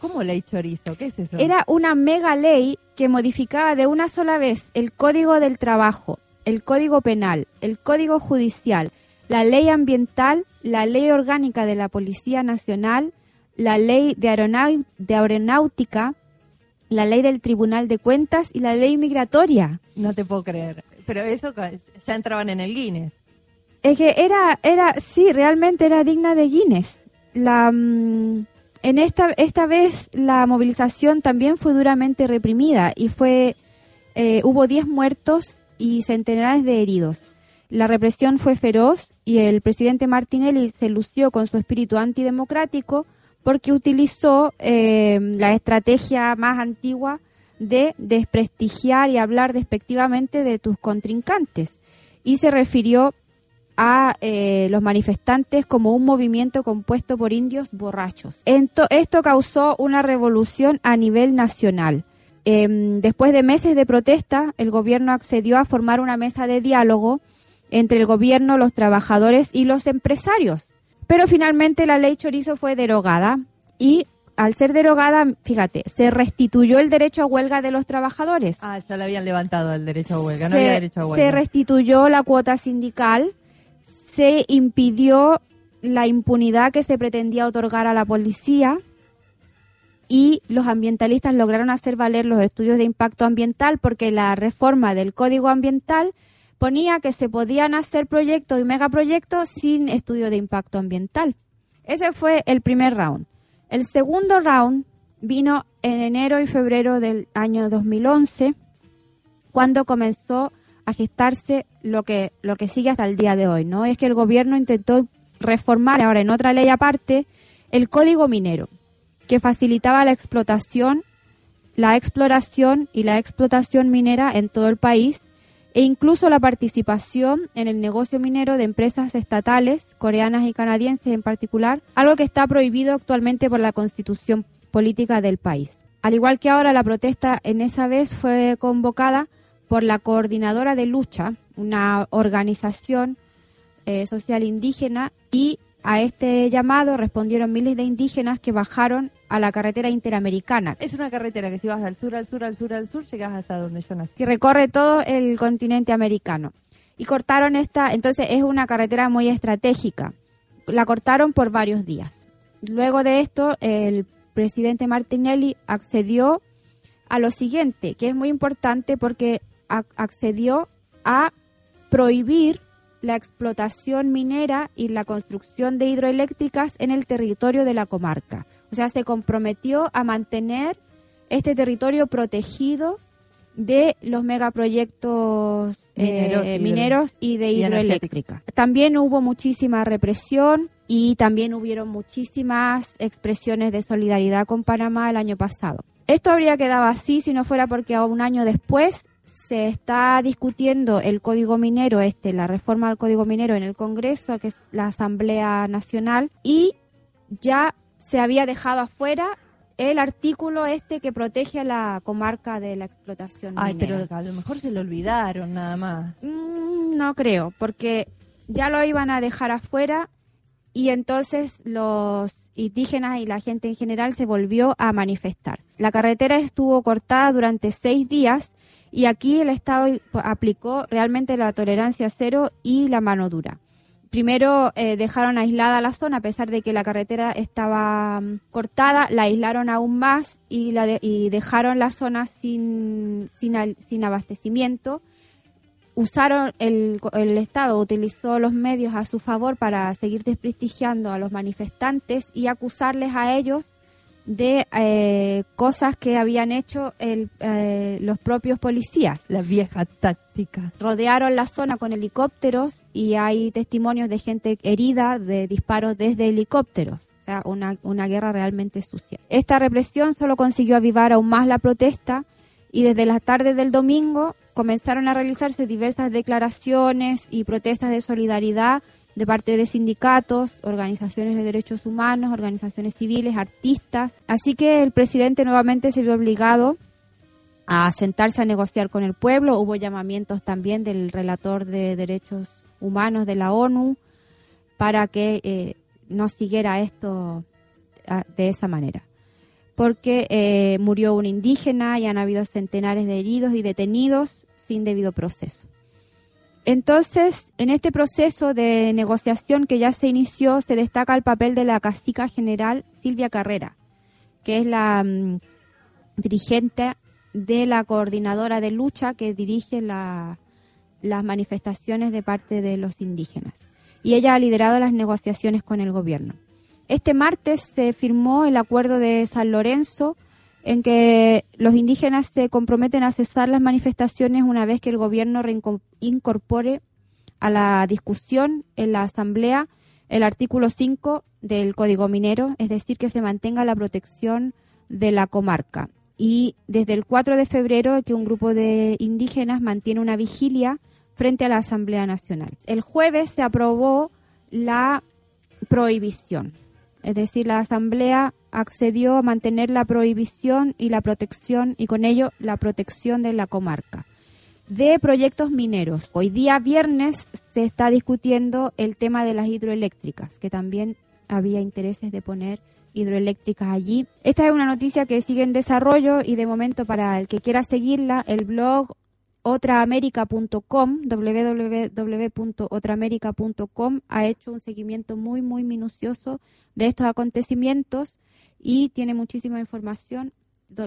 ¿Cómo ley chorizo? ¿Qué es eso? Era una mega ley que modificaba de una sola vez el Código del Trabajo, el Código Penal, el Código Judicial, la Ley Ambiental, la Ley Orgánica de la Policía Nacional, la Ley de, Aeronáutica, la Ley del Tribunal de Cuentas y la Ley Migratoria. No te puedo creer. Pero eso ya entraban en el Guinness. Es que era, era, sí, realmente era digna de Guinness. La, mm, en esta, esta vez la movilización también fue duramente reprimida y fue, eh, hubo 10 muertos y centenares de heridos. La represión fue feroz y el presidente Martinelli se lució con su espíritu antidemocrático porque utilizó eh, la estrategia más antigua de desprestigiar y hablar despectivamente de tus contrincantes y se refirió a eh, los manifestantes como un movimiento compuesto por indios borrachos. Esto causó una revolución a nivel nacional. Em, después de meses de protesta, el gobierno accedió a formar una mesa de diálogo entre el gobierno, los trabajadores y los empresarios. Pero finalmente la ley Chorizo fue derogada y al ser derogada, fíjate, se restituyó el derecho a huelga de los trabajadores. Ah, ya le habían levantado el derecho a huelga. No Se- había derecho a se huelga. restituyó la cuota sindical, se impidió la impunidad que se pretendía otorgar a la policía y los ambientalistas lograron hacer valer los estudios de impacto ambiental porque la reforma del Código Ambiental ponía que se podían hacer proyectos y megaproyectos sin estudio de impacto ambiental. Ese fue el primer round. El segundo round vino en enero y febrero del año 2011, cuando comenzó a gestarse lo que, lo que sigue hasta el día de hoy, ¿no? Es que el gobierno intentó reformar ahora en otra ley aparte el código minero, que facilitaba la explotación, la exploración y la explotación minera en todo el país e incluso la participación en el negocio minero de empresas estatales, coreanas y canadienses en particular, algo que está prohibido actualmente por la constitución política del país. Al igual que ahora, la protesta en esa vez fue convocada por la Coordinadora de Lucha, una organización eh, social indígena, y a este llamado respondieron miles de indígenas que bajaron a la carretera interamericana. Es una carretera que si vas al sur, al sur, al sur, al sur, llegas hasta donde yo nací. Que recorre todo el continente americano. Y cortaron esta, entonces es una carretera muy estratégica. La cortaron por varios días. Luego de esto, el presidente Martinelli accedió a lo siguiente, que es muy importante porque accedió a prohibir la explotación minera y la construcción de hidroeléctricas en el territorio de la comarca. O sea, se comprometió a mantener este territorio protegido de los megaproyectos eh, mineros, y de hidroeléctrica. También hubo muchísima represión y también hubieron muchísimas expresiones de solidaridad con Panamá el año pasado. Esto habría quedado así si no fuera porque un año después se está discutiendo el Código Minero, este, la reforma del Código Minero en el Congreso, que es la Asamblea Nacional, y ya se había dejado afuera el artículo este que protege a la comarca de la explotación Ay, pero a lo mejor se lo olvidaron nada más. Mm, no creo, porque ya lo iban a dejar afuera y entonces los indígenas y la gente en general se volvió a manifestar. La carretera estuvo cortada durante seis días y aquí el Estado aplicó realmente la tolerancia cero y la mano dura primero eh, dejaron aislada la zona a pesar de que la carretera estaba mm, cortada, la aislaron aún más y, la y dejaron la zona sin, sin, abastecimiento. Usaron, el, el Estado utilizó los medios a su favor para seguir desprestigiando a los manifestantes y acusarles a ellos de eh, cosas que habían hecho el, eh, los propios policías. La vieja táctica. Rodearon la zona con helicópteros y hay testimonios de gente herida de disparos desde helicópteros. O sea, una, una guerra realmente sucia. Esta represión solo consiguió avivar aún más la protesta y desde la tarde del domingo comenzaron a realizarse diversas declaraciones y protestas de solidaridad de parte de sindicatos, organizaciones de derechos humanos, organizaciones civiles, artistas. Así que el presidente nuevamente se vio obligado a sentarse a negociar con el pueblo. Hubo llamamientos también del relator de derechos humanos de la ONU para que eh, no siguiera esto ah, de esa manera. Porque eh, murió un indígena y han habido centenares de heridos y detenidos sin debido proceso. Entonces, en este proceso de negociación que ya se inició, se destaca el papel de la cacica general Silvia Carrera, que es la mm, dirigente de la coordinadora de lucha que dirige las manifestaciones de parte de los indígenas. Y ella ha liderado las negociaciones con el gobierno. Este martes se firmó el acuerdo de San Lorenzo en que los indígenas se comprometen a cesar las manifestaciones una vez que el gobierno incorpore a la discusión en la Asamblea el artículo 5 del Código Minero, es decir, que se mantenga la protección de la comarca. Y desde el 4 de febrero que un grupo de indígenas mantiene una vigilia frente a la Asamblea Nacional. El jueves se aprobó la prohibición, es decir, la Asamblea accedió a mantener la prohibición y la protección y con ello la protección de la comarca de proyectos mineros. Hoy día viernes se está discutiendo el tema de las hidroeléctricas, que también había intereses de poner hidroeléctricas allí. Esta es una noticia que sigue en desarrollo y de momento para el que quiera seguirla, el blog otraamerica.com, www.otraamerica.com ha hecho un seguimiento muy, muy minucioso de estos acontecimientos y tiene muchísima información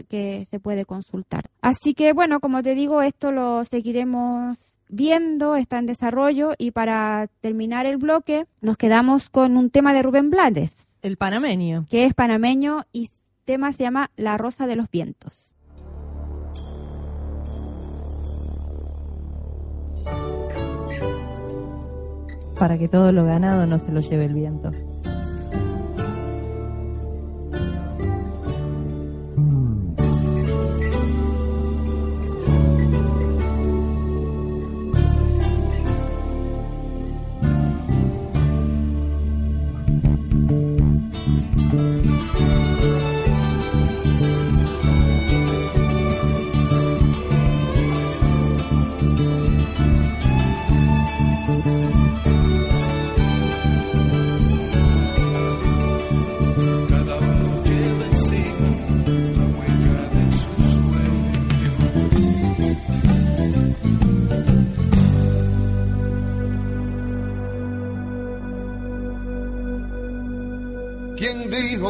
que se puede consultar. Así que bueno, como te digo, esto lo seguiremos viendo, está en desarrollo y para terminar el bloque nos quedamos con un tema de Rubén Blades, El panameño. que es panameño y tema se llama La Rosa de los Vientos. Para que todo lo ganado no se lo lleve el viento. Cada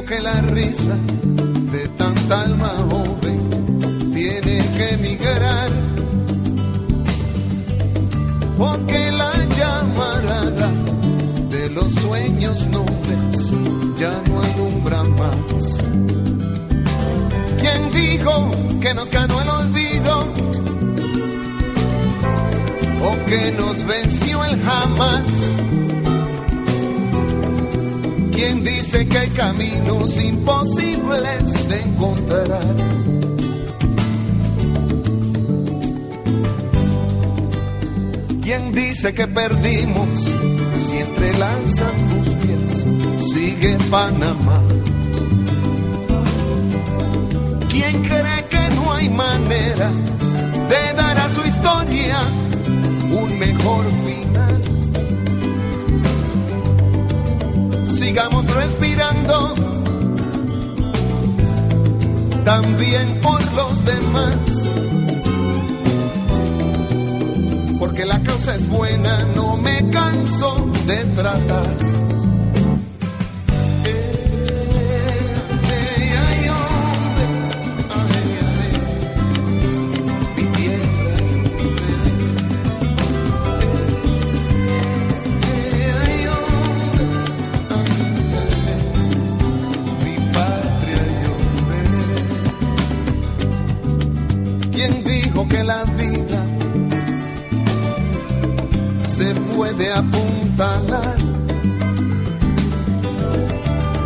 que la risa de tanta alma joven tiene que emigrar? Porque la llamarada de los sueños nobles ya no alumbra más. ¿Quién dijo que nos ganó el olvido? ¿O que nos venció el jamás? ¿Quién dice que hay caminos imposibles de encontrar? ¿Quién dice que perdimos si entrelazan tus pies sigue Panamá? ¿Quién cree que no hay manera de dar a su historia un mejor final? Sigamos respirando también por los demás. Porque la causa es buena, no me canso de tratar. Puede apuntalar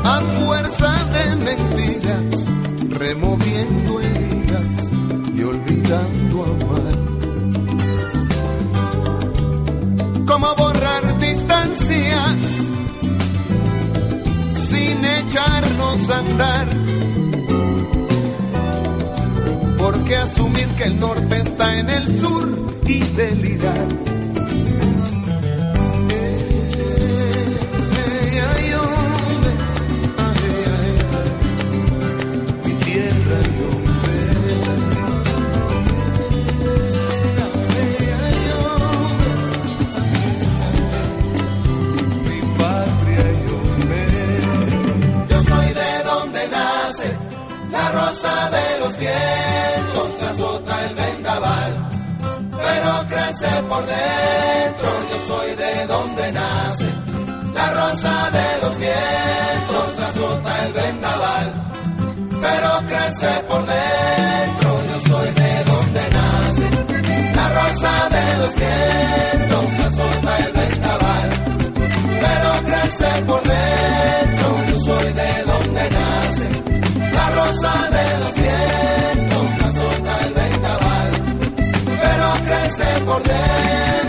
a fuerza de mentiras, removiendo heridas y olvidando amar. ¿Cómo borrar distancias sin echarnos a andar? Porque asumir que el norte está en el sur y delirar. Rosa de los vientos, que azota el vendaval, pero crece por dentro. Yo soy de donde nace la rosa de los vientos, que azota el vendaval, pero crece por dentro. Yo soy de donde nace la rosa de los vientos, que azota el vendaval, pero crece por crece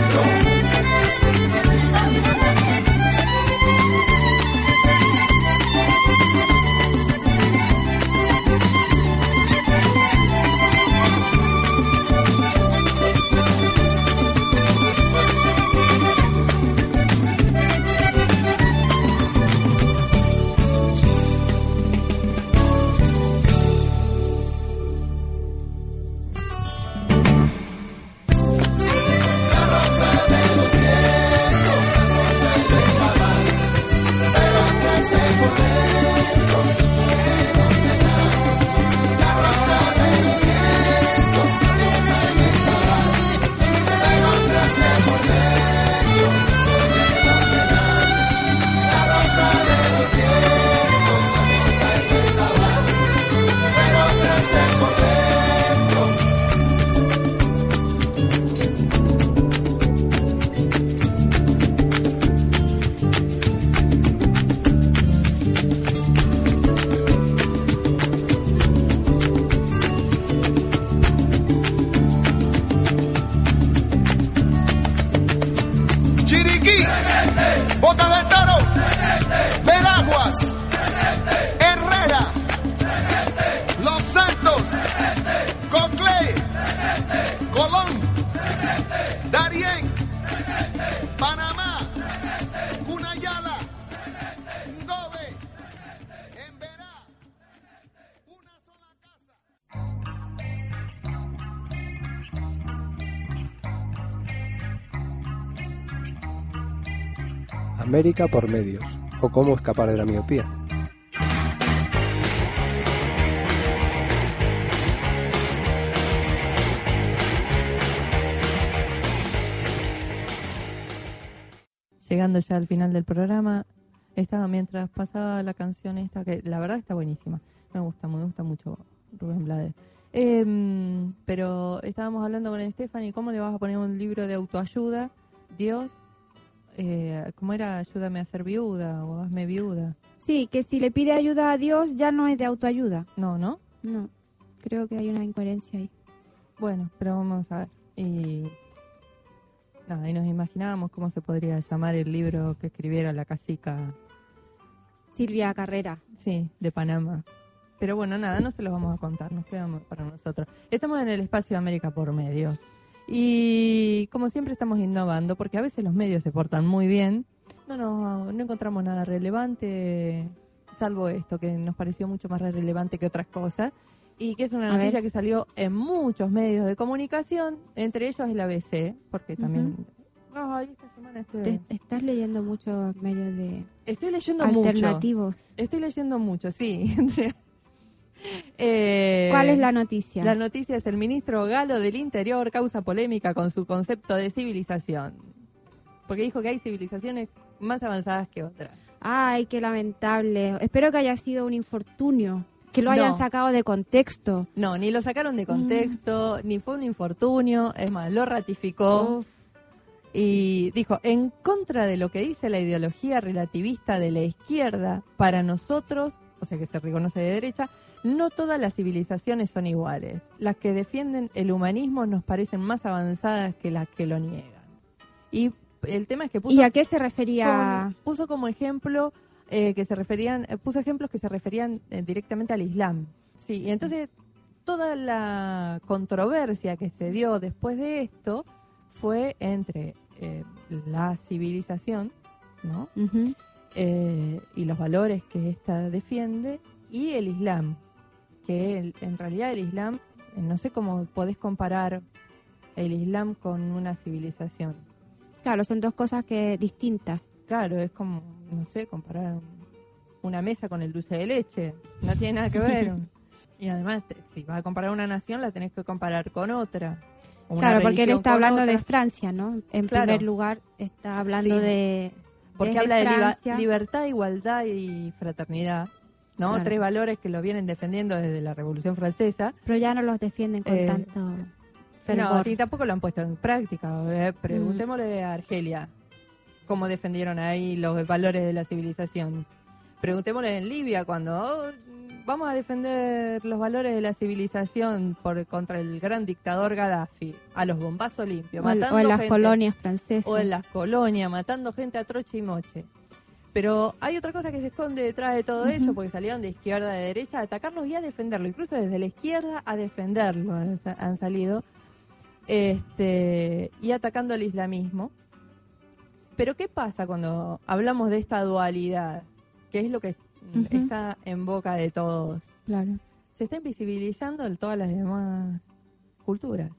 América por medios o cómo escapar de la miopía. Llegando ya al final del programa, estaba mientras pasaba la canción esta, que la verdad está buenísima. Me gusta, me gusta mucho Rubén Blades. Em, pero estábamos hablando con Stephanie, ¿cómo le vas a poner un libro de autoayuda? Dios, eh, ¿cómo era? Ayúdame a ser viuda o hazme viuda. Sí, que si le pide ayuda a Dios ya no es de autoayuda. No, ¿no? No, creo que hay una incoherencia ahí. Bueno, pero vamos a ver. Y nada, y nos imaginábamos cómo se podría llamar el libro que escribiera la casica. Silvia Carrera. Sí, de Panamá. Pero bueno, nada, no se los vamos a contar, nos quedamos para nosotros. Estamos en el espacio de América por medio. Y como siempre estamos innovando, porque a veces los medios se portan muy bien. No, no, no encontramos nada relevante, salvo esto, que nos pareció mucho más relevante que otras cosas. Y que es una A noticia ver. que salió en muchos medios de comunicación, entre ellos el ABC, porque también... Ay, esta semana Te- estás leyendo muchos medios de Estoy leyendo mucho. alternativos. Estoy leyendo mucho, sí. Eh, ¿Cuál es la noticia? La noticia es el ministro Galo del Interior causa polémica con su concepto de civilización. Porque dijo que hay civilizaciones más avanzadas que otras. Ay, qué lamentable. Espero que haya sido un infortunio, que lo hayan No. sacado de contexto. No, ni lo sacaron de Mm. contexto, ni fue un infortunio, es más, lo ratificó. Y dijo, en contra de lo que dice la ideología relativista de la izquierda, para nosotros, o sea que se reconoce de derecha, no todas las civilizaciones son iguales. Las que defienden el humanismo nos parecen más avanzadas que las que lo niegan. Y el tema es que puso, ¿Y a qué se refería? con- puso como ejemplo eh, que se referían, eh, puso ejemplos que se referían eh, directamente al Islam. Sí, y entonces toda la controversia que se dio después de esto fue entre eh, la civilización, ¿no? Eh, y los valores que ésta defiende y el Islam, que el- en realidad el Islam, eh, no sé cómo podés comparar el Islam con una civilización. Claro, son dos cosas que distintas. Claro, es como, no sé, comparar un- una mesa con el dulce de leche. No tiene nada que ver. y además, te- si vas a comparar una nación, la tenés que comparar con otra. Una claro, porque él está hablando de. Francia, ¿no? En Claro. primer lugar, está hablando Sí. de. Porque desde habla de libertad, igualdad y fraternidad. ¿no? Claro. Tres valores que lo vienen defendiendo desde la Revolución Francesa. Pero ya no los defienden con Eh, tanto No, fervor. y tampoco lo han puesto en práctica. Eh, Preguntémosle a Argelia cómo defendieron ahí los valores de la civilización. Preguntémosle en Libia cuando "Oh, vamos a defender los valores de la civilización por contra el gran dictador Gaddafi, a los bombazos limpios, O matando o en las gente. colonias francesas. O en las colonias, matando gente a troche y moche. Pero hay otra cosa que se esconde detrás de todo eso, porque salieron de izquierda a de derecha a atacarlos y a defenderlo. Incluso desde la izquierda a defenderlo han, han salido. Este, y atacando al islamismo. Pero ¿qué pasa cuando hablamos de esta dualidad? Que es lo que está en boca de todos. Claro. Se está invisibilizando en todas las demás culturas.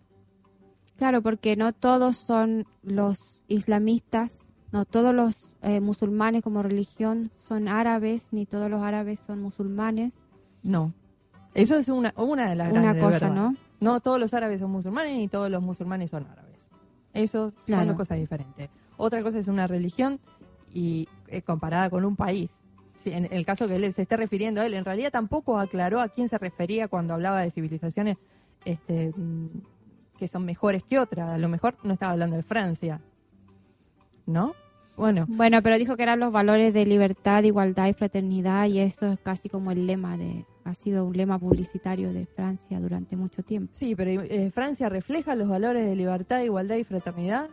Claro, porque no todos son los islamistas, no todos los eh, musulmanes como religión son árabes, ni todos los árabes son musulmanes. No. Eso es una, una de las Una grandes cosa. ¿no? No todos los árabes son musulmanes ni todos los musulmanes son árabes. Eso son dos cosas diferentes. Otra cosa es una religión y eh, comparada con un país. En el caso que él se esté refiriendo a él, en realidad tampoco aclaró a quién se refería cuando hablaba de civilizaciones este, mm, que son mejores que otras. A lo mejor no estaba hablando de Francia. ¿No? Bueno, Bueno, pero dijo que eran los valores de libertad, igualdad y fraternidad y eso es casi como el lema de, ha sido un lema publicitario de Francia durante mucho tiempo. Sí, pero eh, Francia refleja los valores de libertad, igualdad y fraternidad.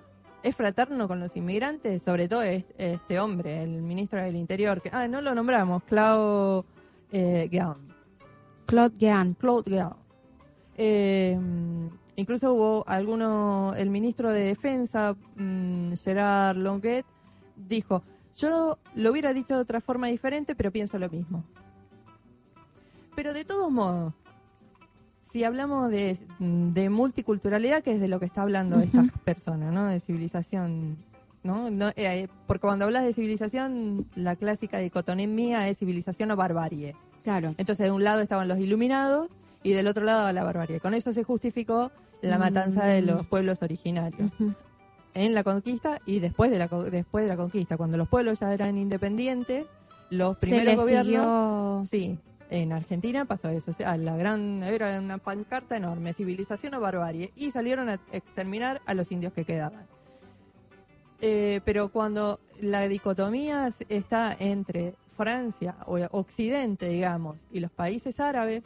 Es fraterno con los inmigrantes, sobre todo es- este hombre, el ministro del Interior, que ah, no lo nombramos, Claude eh. Claude Guéant. Claude Guéant. Eh, incluso hubo alguno, el ministro de Defensa, mm, Gerard Longuet, dijo, yo lo hubiera dicho de otra forma diferente, pero pienso lo mismo. Pero de todos modos, si hablamos de, de multiculturalidad, que es de lo que está hablando esta Ujú. persona, ¿no? De civilización ¿no? No, eh, porque cuando hablas de civilización, la clásica dicotomía es civilización o barbarie. Claro. Entonces, de un lado estaban los iluminados y del otro lado la barbarie. Con eso se justificó la matanza de los pueblos originarios. En la conquista y después de la, después de la conquista, cuando los pueblos ya eran independientes, los primeros gobiernos... siguió- Sí, en Argentina pasó eso. Sea, la gran, era una pancarta enorme, civilización o barbarie, y salieron a exterminar a los indios que quedaban. Eh, pero cuando la dicotomía está entre Francia o Occidente, digamos, y los países árabes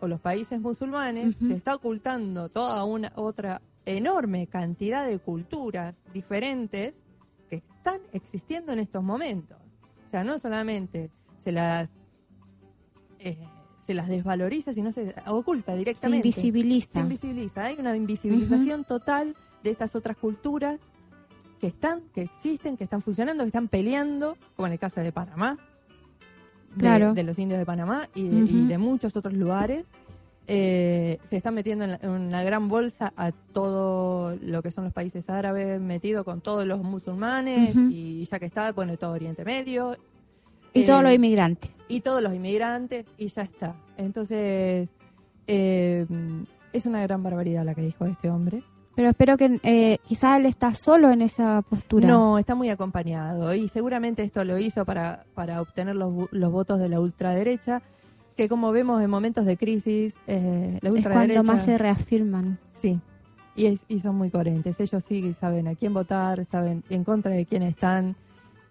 o los países musulmanes, se está ocultando toda una otra enorme cantidad de culturas diferentes que están existiendo en estos momentos. O sea, no solamente se las eh, se las desvaloriza, sino se oculta Se directamente. invisibiliza. Se invisibiliza. Hay una invisibilización total de estas otras culturas que están, que existen, que están funcionando, que están peleando, como en el caso de Panamá, de, Claro. de los indios de Panamá y de, y Ujú. de muchos otros lugares. Eh, se están metiendo en, la- en una gran bolsa a todo lo que son los países árabes, metido con todos los musulmanes y ya que está, bueno, todo Oriente Medio. Y Eh, todos los inmigrantes. y todos los inmigrantes y ya está. Entonces, eh, es una gran barbaridad la que dijo este hombre. Pero espero que eh, quizás él está solo en esa postura. No, está muy acompañado y seguramente esto lo hizo para, para obtener los, los votos de la ultraderecha, que como vemos en momentos de crisis, eh, la es ultraderecha... cuando más se reafirman. Sí, y, es- y son muy coherentes. Ellos sí saben a quién votar, saben en contra de quién están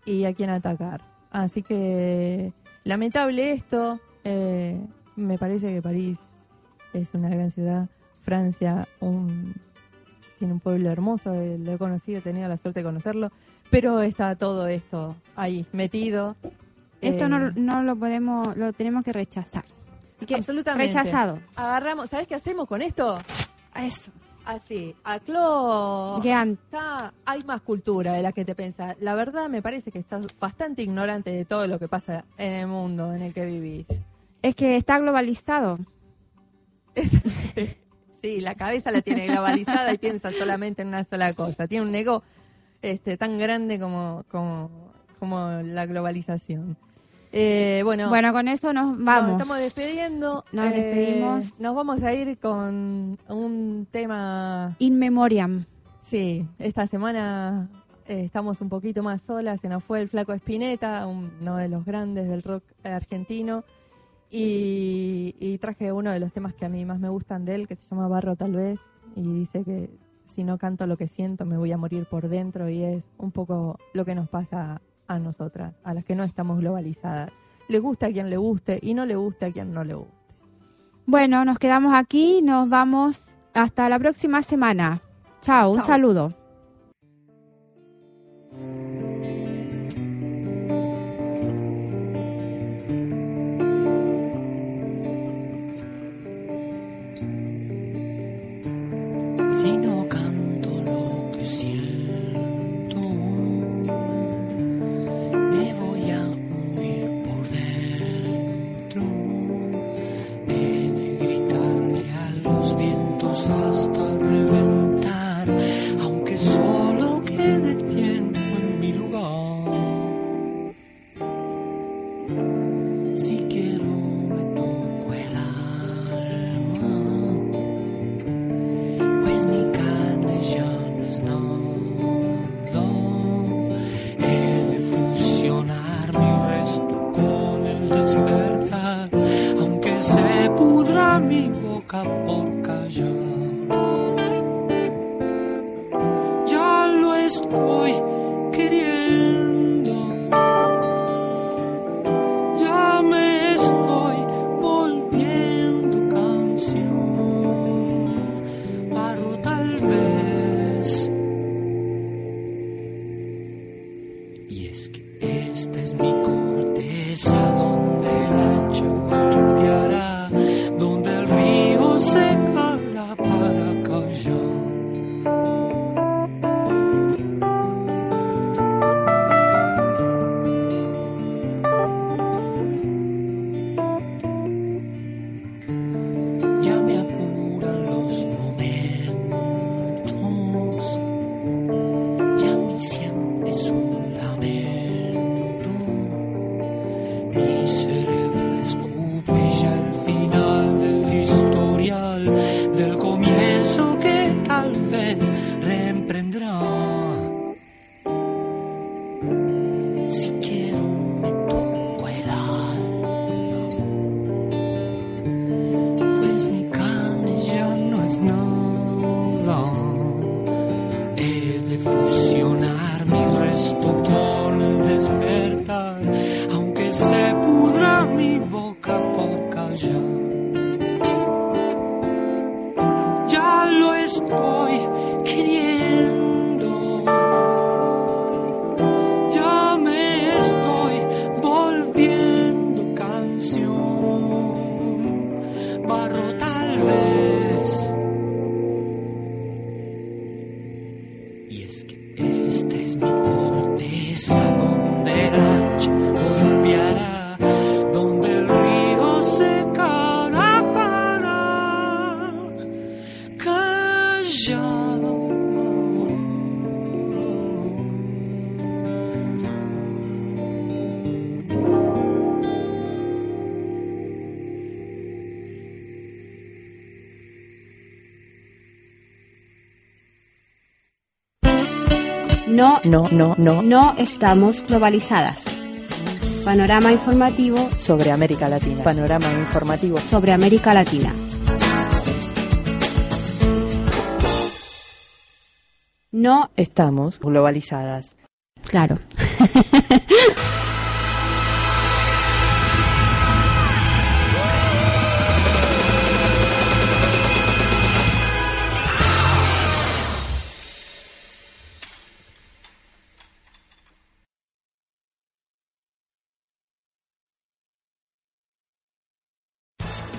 y a quién atacar. Así que lamentable esto. eh, me parece que París es una gran ciudad. Francia un, tiene un pueblo hermoso, eh, lo he conocido, he tenido la suerte de conocerlo. Pero está todo esto ahí metido. Esto Eh, no, no lo podemos, lo tenemos que rechazar. Así que, Absolutamente. rechazado. Agarramos, ¿sabes qué hacemos con esto? Eso. Así, a Clo está, hay más cultura de la que te pensás. La verdad me parece que estás bastante ignorante de todo lo que pasa en el mundo en el que vivís. Es que está globalizado. Sí, la cabeza la tiene globalizada y piensa solamente en una sola cosa. Tiene un ego este, tan grande como, como, como la globalización. Eh, bueno, Bueno, con eso nos nos vamos. estamos despidiendo. Nos Eh, despedimos. Nos vamos a ir con un tema In memoriam. Sí, esta semana eh, estamos un poquito más solas. Se nos fue el Flaco Espineta, uno de los grandes del rock argentino. Y, y traje uno de los temas que a mí más me gustan de él, que se llama Barro tal vez. Y dice que si no canto lo que siento, me voy a morir por dentro. Y es un poco lo que nos pasa a nosotras, a las que no estamos globalizadas. Le gusta a quien le guste y no le gusta a quien no le guste. Bueno, nos quedamos aquí. Nos vamos hasta la próxima semana. Chao, un saludo. No, No, no, no. estamos globalizadas. Panorama informativo Sobre América Latina. Panorama informativo. sobre América Latina. No, Estamos globalizadas. claro.